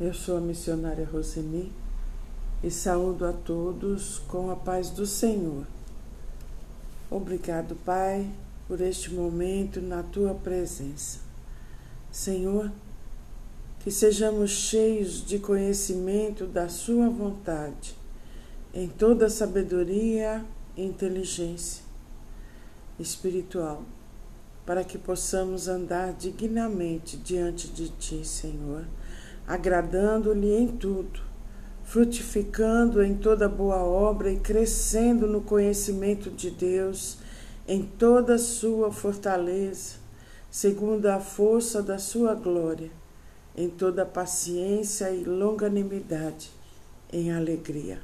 Eu sou a missionária Roseni e saúdo a todos com a paz do Senhor. Obrigado, Pai, por este momento na tua presença. Senhor, que sejamos cheios de conhecimento da Sua vontade, em toda sabedoria e inteligência espiritual, para que possamos andar dignamente diante de Ti, Senhor agradando-lhe em tudo, frutificando em toda boa obra e crescendo no conhecimento de Deus, em toda sua fortaleza, segundo a força da sua glória, em toda paciência e longanimidade, em alegria.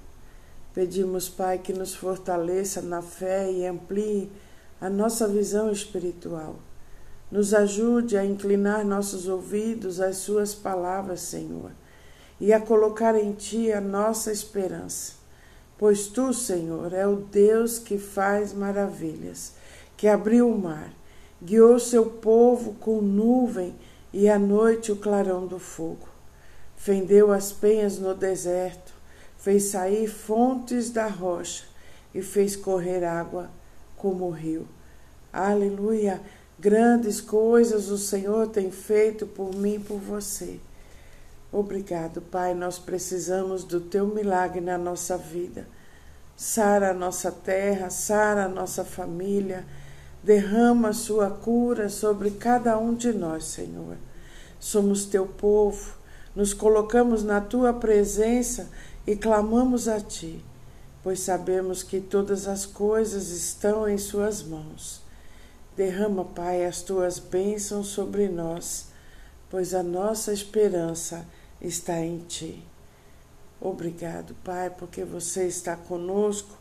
Pedimos, Pai, que nos fortaleça na fé e amplie a nossa visão espiritual nos ajude a inclinar nossos ouvidos às Suas palavras, Senhor, e a colocar em Ti a nossa esperança. Pois Tu, Senhor, é o Deus que faz maravilhas, que abriu o mar, guiou seu povo com nuvem e à noite o clarão do fogo. Fendeu as penhas no deserto, fez sair fontes da rocha e fez correr água como o rio. Aleluia! Grandes coisas o Senhor tem feito por mim e por você. Obrigado, Pai. Nós precisamos do teu milagre na nossa vida. Sara a nossa terra, sara a nossa família. Derrama a sua cura sobre cada um de nós, Senhor. Somos teu povo, nos colocamos na tua presença e clamamos a ti, pois sabemos que todas as coisas estão em Suas mãos. Derrama, Pai, as tuas bênçãos sobre nós, pois a nossa esperança está em Ti. Obrigado, Pai, porque você está conosco,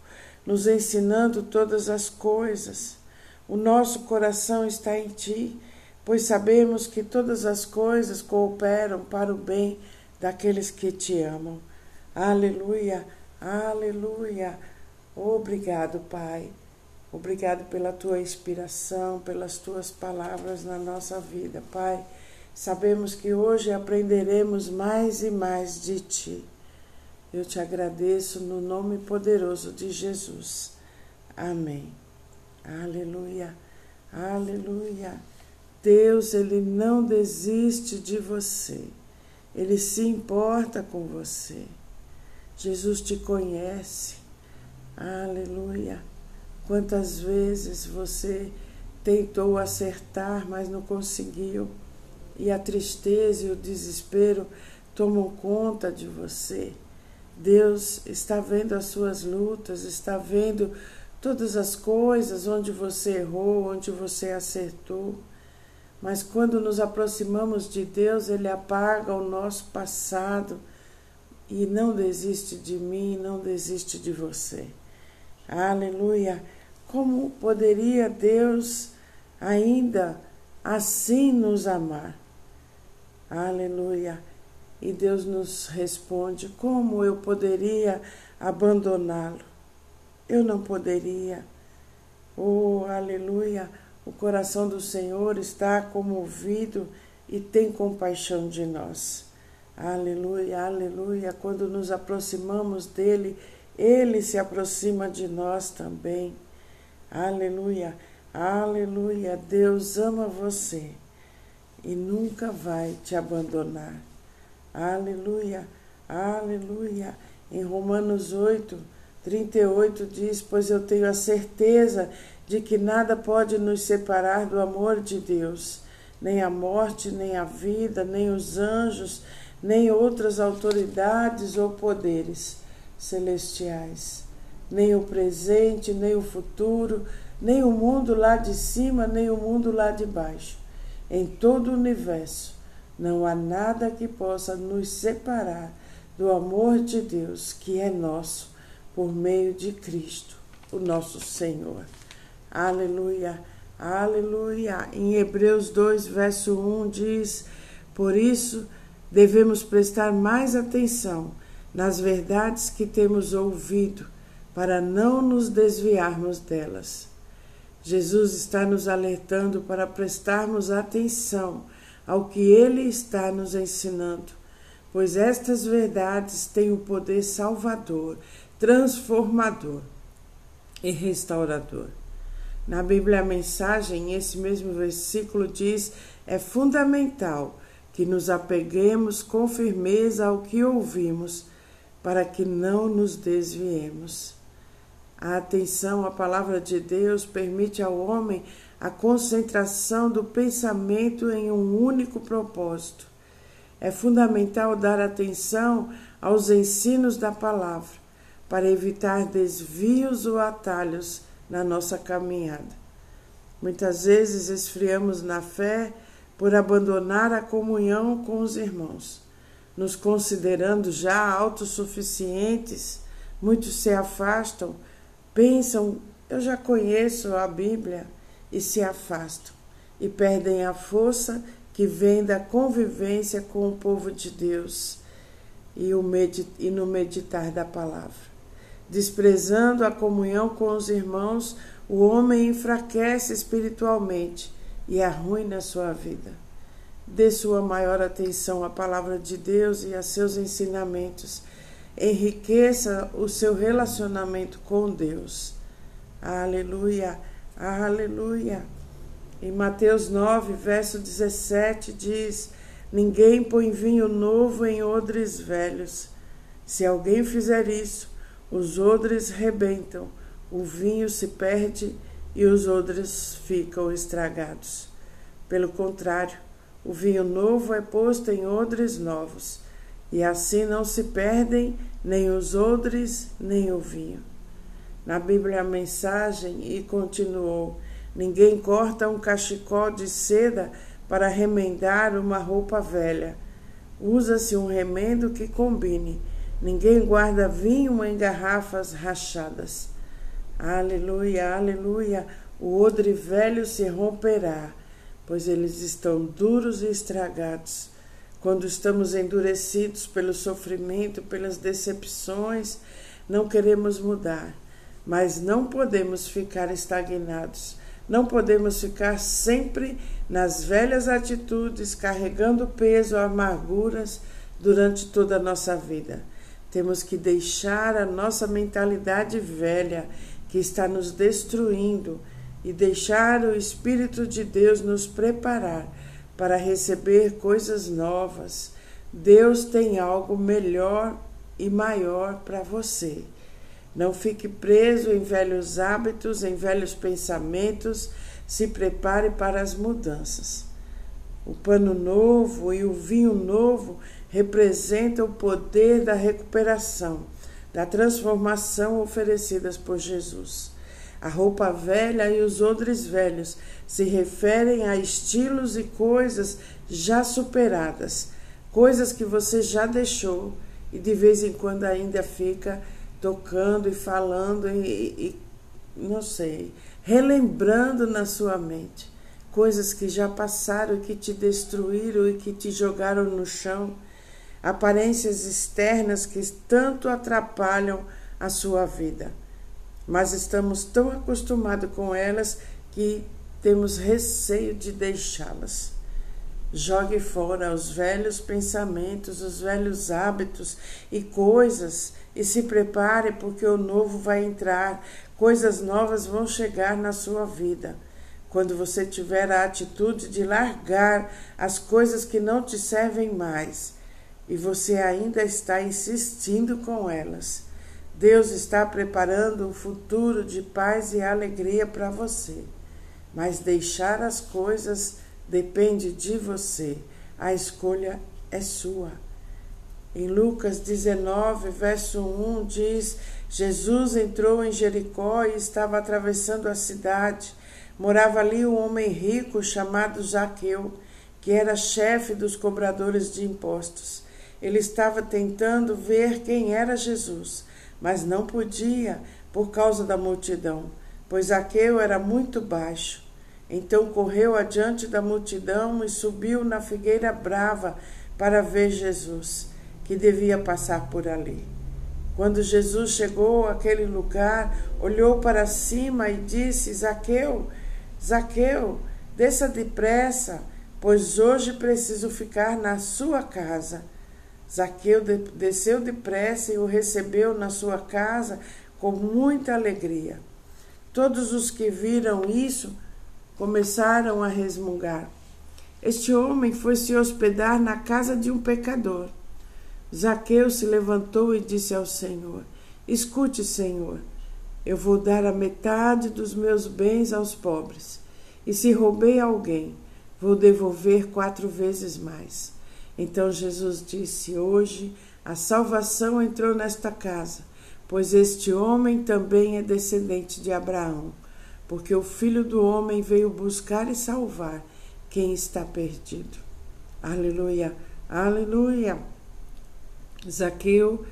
nos ensinando todas as coisas. O nosso coração está em Ti, pois sabemos que todas as coisas cooperam para o bem daqueles que te amam. Aleluia, aleluia. Obrigado, Pai. Obrigado pela tua inspiração, pelas tuas palavras na nossa vida, Pai. Sabemos que hoje aprenderemos mais e mais de ti. Eu te agradeço no nome poderoso de Jesus. Amém. Aleluia. Aleluia. Deus, ele não desiste de você. Ele se importa com você. Jesus te conhece. Aleluia. Quantas vezes você tentou acertar, mas não conseguiu, e a tristeza e o desespero tomam conta de você. Deus está vendo as suas lutas, está vendo todas as coisas onde você errou, onde você acertou. Mas quando nos aproximamos de Deus, Ele apaga o nosso passado e não desiste de mim, não desiste de você. Aleluia! Como poderia Deus ainda assim nos amar? Aleluia! E Deus nos responde: como eu poderia abandoná-lo? Eu não poderia. Oh, aleluia! O coração do Senhor está comovido e tem compaixão de nós. Aleluia, aleluia. Quando nos aproximamos dele, ele se aproxima de nós também. Aleluia, aleluia. Deus ama você e nunca vai te abandonar. Aleluia, aleluia. Em Romanos 8, 38 diz: Pois eu tenho a certeza de que nada pode nos separar do amor de Deus, nem a morte, nem a vida, nem os anjos, nem outras autoridades ou poderes celestiais, nem o presente, nem o futuro, nem o mundo lá de cima, nem o mundo lá de baixo. Em todo o universo não há nada que possa nos separar do amor de Deus que é nosso por meio de Cristo, o nosso Senhor. Aleluia, aleluia. Em Hebreus 2, verso 1 diz: Por isso devemos prestar mais atenção nas verdades que temos ouvido, para não nos desviarmos delas. Jesus está nos alertando para prestarmos atenção ao que ele está nos ensinando, pois estas verdades têm o poder salvador, transformador e restaurador. Na Bíblia, a mensagem, esse mesmo versículo diz: é fundamental que nos apeguemos com firmeza ao que ouvimos, para que não nos desviemos. A atenção à palavra de Deus permite ao homem a concentração do pensamento em um único propósito. É fundamental dar atenção aos ensinos da palavra para evitar desvios ou atalhos na nossa caminhada. Muitas vezes esfriamos na fé por abandonar a comunhão com os irmãos, nos considerando já autossuficientes. Muitos se afastam, pensam, eu já conheço a Bíblia, e se afastam, e perdem a força que vem da convivência com o povo de Deus e, e no meditar da palavra. Desprezando a comunhão com os irmãos, o homem enfraquece espiritualmente e arruina a sua vida. Dê sua maior atenção à palavra de Deus e a seus ensinamentos. Enriqueça o seu relacionamento com Deus. Aleluia, aleluia. Em Mateus 9, verso 17, diz: Ninguém põe vinho novo em odres velhos. Se alguém fizer isso, os odres rebentam, o vinho se perde e os odres ficam estragados. Pelo contrário, o vinho novo é posto em odres novos, e assim não se perdem nem os odres nem o vinho. Na Bíblia a mensagem e continuou: Ninguém corta um cachecol de seda para remendar uma roupa velha. Usa-se um remendo que combine Ninguém guarda vinho em garrafas rachadas. Aleluia, aleluia. O odre velho se romperá, pois eles estão duros e estragados. Quando estamos endurecidos pelo sofrimento, pelas decepções, não queremos mudar, mas não podemos ficar estagnados. Não podemos ficar sempre nas velhas atitudes, carregando peso, amarguras durante toda a nossa vida. Temos que deixar a nossa mentalidade velha que está nos destruindo e deixar o Espírito de Deus nos preparar para receber coisas novas. Deus tem algo melhor e maior para você. Não fique preso em velhos hábitos, em velhos pensamentos. Se prepare para as mudanças. O pano novo e o vinho novo representa o poder da recuperação, da transformação oferecidas por Jesus. A roupa velha e os odres velhos se referem a estilos e coisas já superadas, coisas que você já deixou e de vez em quando ainda fica tocando e falando e, e não sei, relembrando na sua mente coisas que já passaram, que te destruíram e que te jogaram no chão aparências externas que tanto atrapalham a sua vida. Mas estamos tão acostumados com elas que temos receio de deixá-las. Jogue fora os velhos pensamentos, os velhos hábitos e coisas e se prepare porque o novo vai entrar, coisas novas vão chegar na sua vida. Quando você tiver a atitude de largar as coisas que não te servem mais e você ainda está insistindo com elas. Deus está preparando um futuro de paz e alegria para você, mas deixar as coisas depende de você. A escolha é sua. Em Lucas 19, verso 1 diz: Jesus entrou em Jericó e estava atravessando a cidade. Morava ali um homem rico chamado Zaqueu, que era chefe dos cobradores de impostos. Ele estava tentando ver quem era Jesus, mas não podia por causa da multidão, pois Aqueu era muito baixo. Então correu adiante da multidão e subiu na figueira brava para ver Jesus, que devia passar por ali. Quando Jesus chegou àquele lugar, olhou para cima e disse: Zaqueu, Zaqueu, desça depressa, pois hoje preciso ficar na sua casa. Zaqueu desceu depressa e o recebeu na sua casa com muita alegria. Todos os que viram isso começaram a resmungar. Este homem foi se hospedar na casa de um pecador. Zaqueu se levantou e disse ao Senhor: Escute, Senhor, eu vou dar a metade dos meus bens aos pobres. E se roubei alguém, vou devolver quatro vezes mais. Então Jesus disse: Hoje a salvação entrou nesta casa, pois este homem também é descendente de Abraão, porque o filho do homem veio buscar e salvar quem está perdido. Aleluia, aleluia. Zaqueu,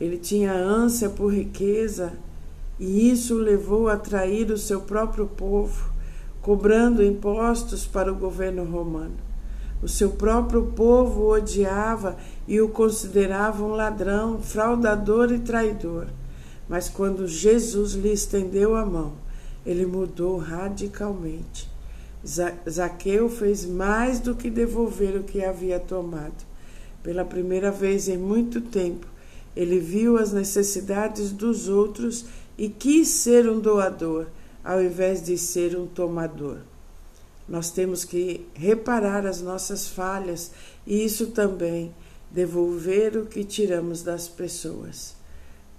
ele tinha ânsia por riqueza e isso o levou a trair o seu próprio povo, cobrando impostos para o governo romano. O seu próprio povo o odiava e o considerava um ladrão, fraudador e traidor. Mas quando Jesus lhe estendeu a mão, ele mudou radicalmente. Zaqueu fez mais do que devolver o que havia tomado. Pela primeira vez em muito tempo, ele viu as necessidades dos outros e quis ser um doador, ao invés de ser um tomador. Nós temos que reparar as nossas falhas e isso também devolver o que tiramos das pessoas.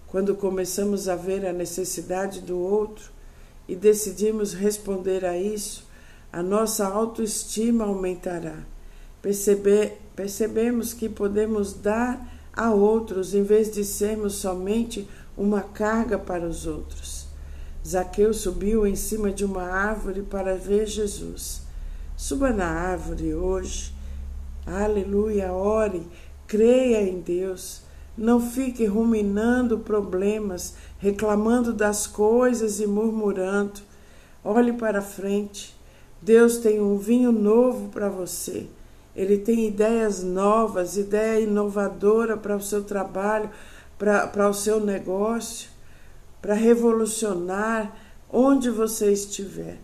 Quando começamos a ver a necessidade do outro e decidimos responder a isso, a nossa autoestima aumentará. Perceber, percebemos que podemos dar a outros em vez de sermos somente uma carga para os outros. Zaqueu subiu em cima de uma árvore para ver Jesus. Suba na árvore hoje. Aleluia, ore, creia em Deus. Não fique ruminando problemas, reclamando das coisas e murmurando. Olhe para frente. Deus tem um vinho novo para você. Ele tem ideias novas, ideia inovadora para o seu trabalho, para o seu negócio, para revolucionar onde você estiver.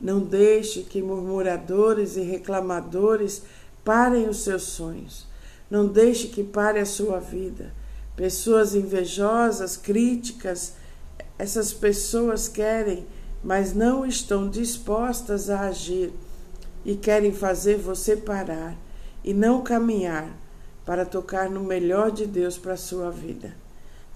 Não deixe que murmuradores e reclamadores parem os seus sonhos. Não deixe que pare a sua vida. Pessoas invejosas, críticas, essas pessoas querem, mas não estão dispostas a agir e querem fazer você parar e não caminhar para tocar no melhor de Deus para a sua vida.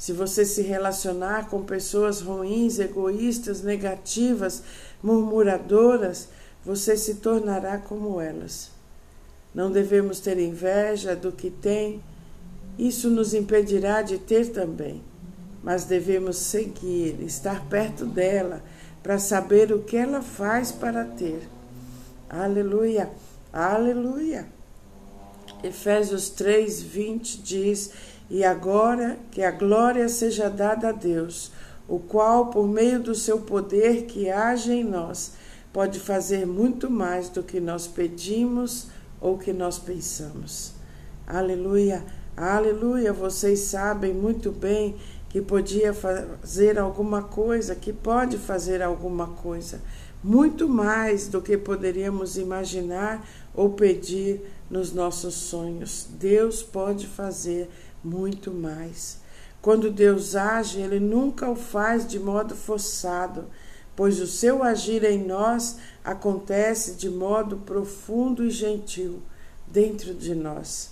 Se você se relacionar com pessoas ruins, egoístas, negativas, murmuradoras, você se tornará como elas. Não devemos ter inveja do que tem, isso nos impedirá de ter também, mas devemos seguir, estar perto dela, para saber o que ela faz para ter. Aleluia, aleluia. Efésios 3, 20 diz: E agora que a glória seja dada a Deus, o qual, por meio do seu poder que age em nós, pode fazer muito mais do que nós pedimos ou que nós pensamos. Aleluia, aleluia. Vocês sabem muito bem que podia fazer alguma coisa, que pode fazer alguma coisa, muito mais do que poderíamos imaginar ou pedir nos nossos sonhos. Deus pode fazer muito mais. Quando Deus age, Ele nunca o faz de modo forçado, pois o seu agir em nós acontece de modo profundo e gentil dentro de nós.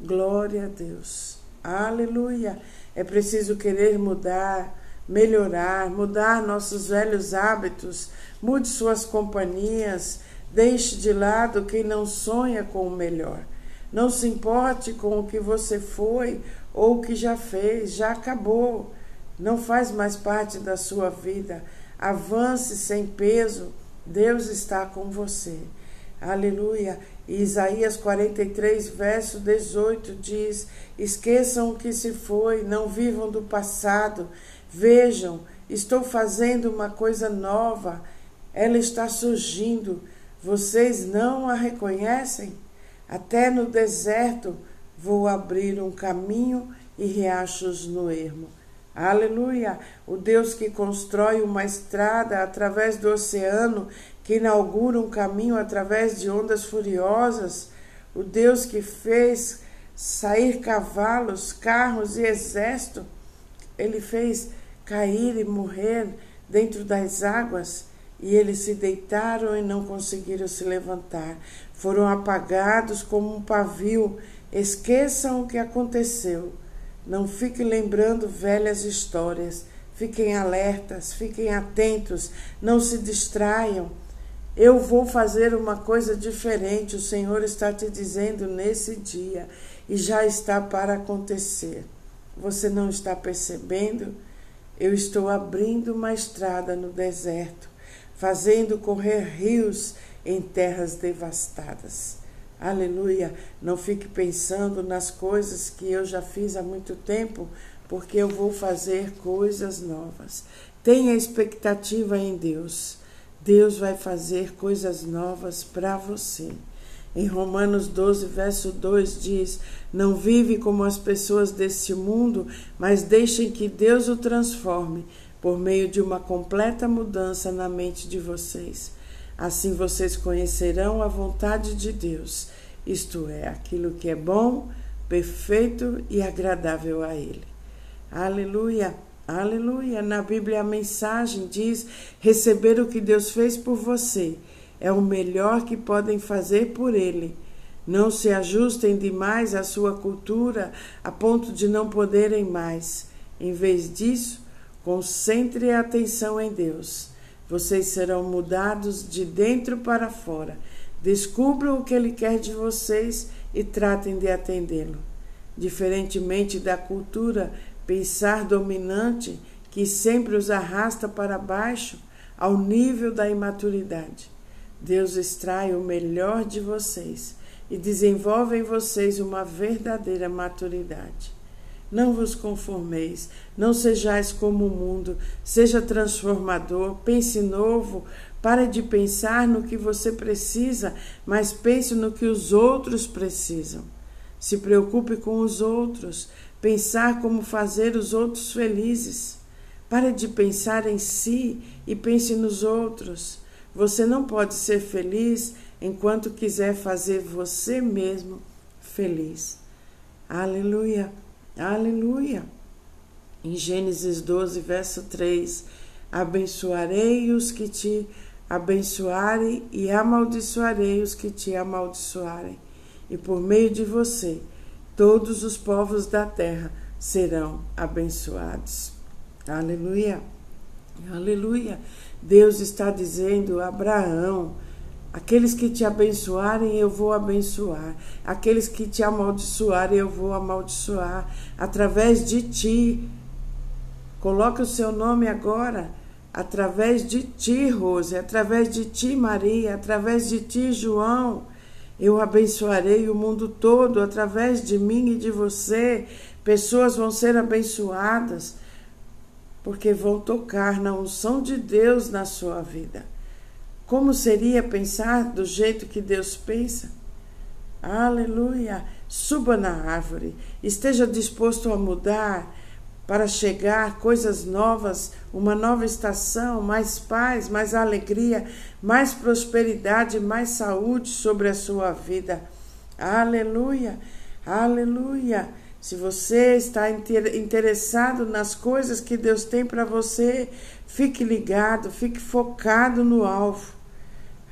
Glória a Deus. Aleluia. É preciso querer mudar, melhorar, mudar nossos velhos hábitos, mude suas companhias, Deixe de lado quem não sonha com o melhor. Não se importe com o que você foi ou o que já fez, já acabou. Não faz mais parte da sua vida. Avance sem peso. Deus está com você. Aleluia. E Isaías 43, verso 18 diz: Esqueçam o que se foi, não vivam do passado. Vejam, estou fazendo uma coisa nova. Ela está surgindo. Vocês não a reconhecem? Até no deserto vou abrir um caminho e riachos no ermo. Aleluia! O Deus que constrói uma estrada através do oceano, que inaugura um caminho através de ondas furiosas, o Deus que fez sair cavalos, carros e exército. Ele fez cair e morrer dentro das águas e eles se deitaram e não conseguiram se levantar. Foram apagados como um pavio. Esqueçam o que aconteceu. Não fiquem lembrando velhas histórias. Fiquem alertas, fiquem atentos, não se distraiam. Eu vou fazer uma coisa diferente, o Senhor está te dizendo nesse dia e já está para acontecer. Você não está percebendo? Eu estou abrindo uma estrada no deserto, fazendo correr rios em terras devastadas. Aleluia! Não fique pensando nas coisas que eu já fiz há muito tempo, porque eu vou fazer coisas novas. Tenha expectativa em Deus. Deus vai fazer coisas novas para você. Em Romanos 12, verso 2 diz: Não vive como as pessoas deste mundo, mas deixem que Deus o transforme por meio de uma completa mudança na mente de vocês. Assim vocês conhecerão a vontade de Deus, isto é, aquilo que é bom, perfeito e agradável a Ele. Aleluia! Aleluia! Na Bíblia a mensagem diz: receber o que Deus fez por você é o melhor que podem fazer por Ele. Não se ajustem demais à sua cultura a ponto de não poderem mais. Em vez disso, concentre a atenção em Deus. Vocês serão mudados de dentro para fora. Descubram o que Ele quer de vocês e tratem de atendê-lo. Diferentemente da cultura pensar dominante que sempre os arrasta para baixo ao nível da imaturidade. Deus extrai o melhor de vocês e desenvolve em vocês uma verdadeira maturidade. Não vos conformeis, não sejais como o mundo, seja transformador, pense novo, pare de pensar no que você precisa, mas pense no que os outros precisam. Se preocupe com os outros, pensar como fazer os outros felizes. Pare de pensar em si e pense nos outros. Você não pode ser feliz enquanto quiser fazer você mesmo feliz. Aleluia, aleluia. Em Gênesis 12, verso 3: Abençoarei os que te abençoarem e amaldiçoarei os que te amaldiçoarem. E por meio de você, todos os povos da terra serão abençoados. Aleluia. Aleluia. Deus está dizendo a Abraão: aqueles que te abençoarem, eu vou abençoar. Aqueles que te amaldiçoarem, eu vou amaldiçoar. Através de ti. Coloque o seu nome agora. Através de ti, Rose. Através de ti, Maria. Através de ti, João. Eu abençoarei o mundo todo através de mim e de você. Pessoas vão ser abençoadas porque vão tocar na unção de Deus na sua vida. Como seria pensar do jeito que Deus pensa? Aleluia! Suba na árvore, esteja disposto a mudar para chegar coisas novas, uma nova estação, mais paz, mais alegria, mais prosperidade, mais saúde sobre a sua vida. Aleluia, aleluia. Se você está interessado nas coisas que Deus tem para você, fique ligado, fique focado no alvo.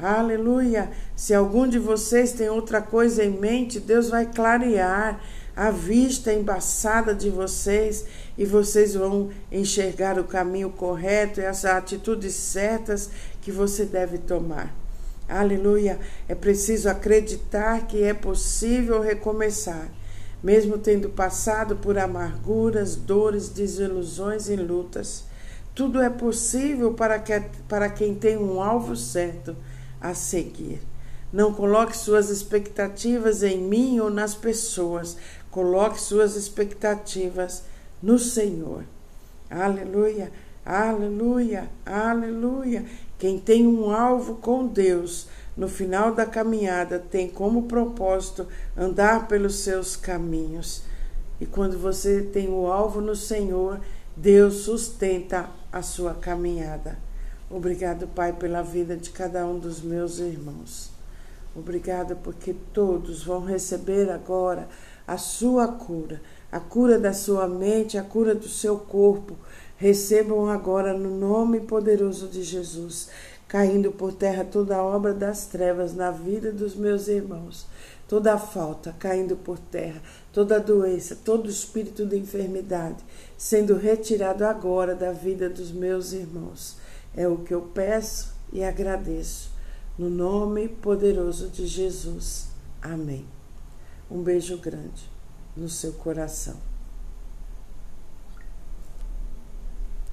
Aleluia. Se algum de vocês tem outra coisa em mente, Deus vai clarear a vista embaçada de vocês e vocês vão enxergar o caminho correto e as atitudes certas que você deve tomar. Aleluia! É preciso acreditar que é possível recomeçar, mesmo tendo passado por amarguras, dores, desilusões e lutas. Tudo é possível para, que, para quem tem um alvo certo a seguir. Não coloque suas expectativas em mim ou nas pessoas. Coloque suas expectativas no Senhor. Aleluia, aleluia, aleluia. Quem tem um alvo com Deus no final da caminhada tem como propósito andar pelos seus caminhos. E quando você tem o alvo no Senhor, Deus sustenta a sua caminhada. Obrigado, Pai, pela vida de cada um dos meus irmãos. Obrigada porque todos vão receber agora a sua cura, a cura da sua mente, a cura do seu corpo. Recebam agora no nome poderoso de Jesus, caindo por terra toda a obra das trevas na vida dos meus irmãos, toda a falta caindo por terra, toda a doença, todo espírito de enfermidade sendo retirado agora da vida dos meus irmãos. É o que eu peço e agradeço. No nome poderoso de Jesus. Amém. Um beijo grande no seu coração.